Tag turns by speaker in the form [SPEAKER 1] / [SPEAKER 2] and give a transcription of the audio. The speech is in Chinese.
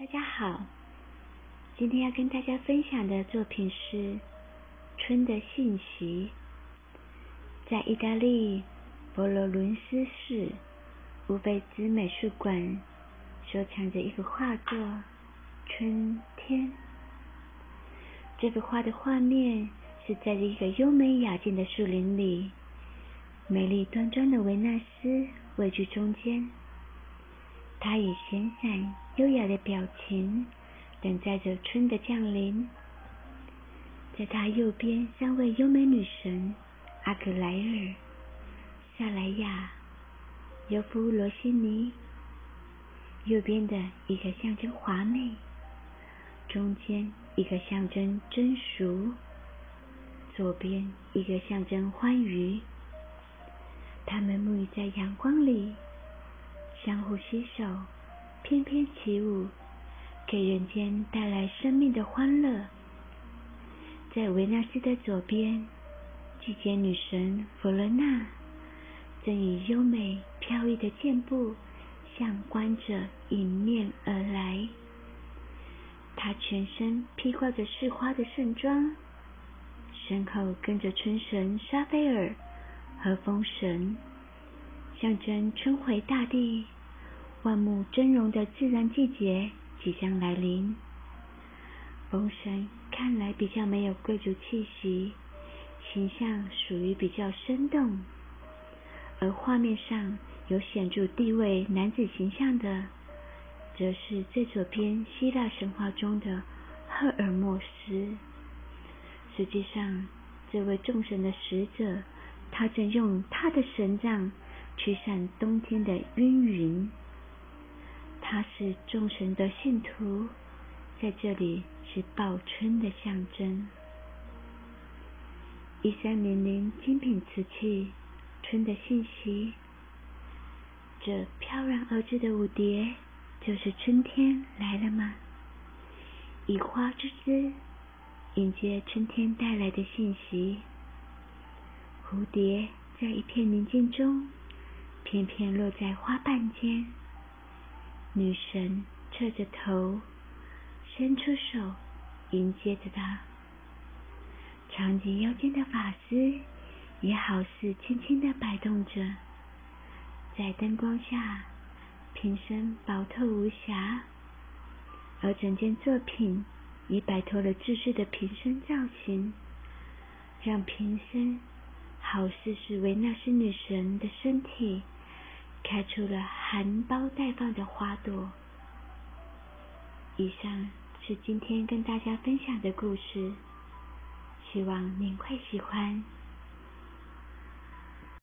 [SPEAKER 1] 大家好，今天要跟大家分享的作品是《春的信息》。在意大利佛罗伦斯市乌菲兹美术馆收藏着一幅画作《春天》。这幅画的画面是在一个优美雅静的树林里，美丽端庄的维纳斯位居中间。她以闲散优雅的表情等待着春的降临。在她右边，三位优美女神阿格莱尔、萨莱亚、尤夫罗西尼。右边的一个象征华美，中间一个象征真熟，左边一个象征欢愉。他们沐浴在阳光里。相互携手，翩翩起舞，给人间带来生命的欢乐。在维纳斯的左边，季节女神弗罗娜正以优美飘逸的箭步向观者迎面而来。她全身披挂着饰花的盛装，身后跟着春神沙菲尔和风神。象征春回大地、万物峥嵘的自然季节即将来临。风神看来比较没有贵族气息，形象属于比较生动。而画面上有显著地位男子形象的，则是最左边希腊神话中的赫尔墨斯。实际上，这位众神的使者，他正用他的神杖。驱散冬天的阴云，他是众神的信徒，在这里是报春的象征。一三零零精品瓷器，春的信息。这飘然而至的舞蝶，就是春天来了吗？以花之姿迎接春天带来的信息。蝴蝶在一片宁静中。片片落在花瓣间，女神侧着头，伸出手迎接着他。长及腰间的发丝也好似轻轻的摆动着，在灯光下，瓶身薄透无瑕，而整件作品已摆脱了自制的瓶身造型，让瓶身好似是维纳斯女神的身体。开出了含苞待放的花朵。以上是今天跟大家分享的故事，希望您会喜欢。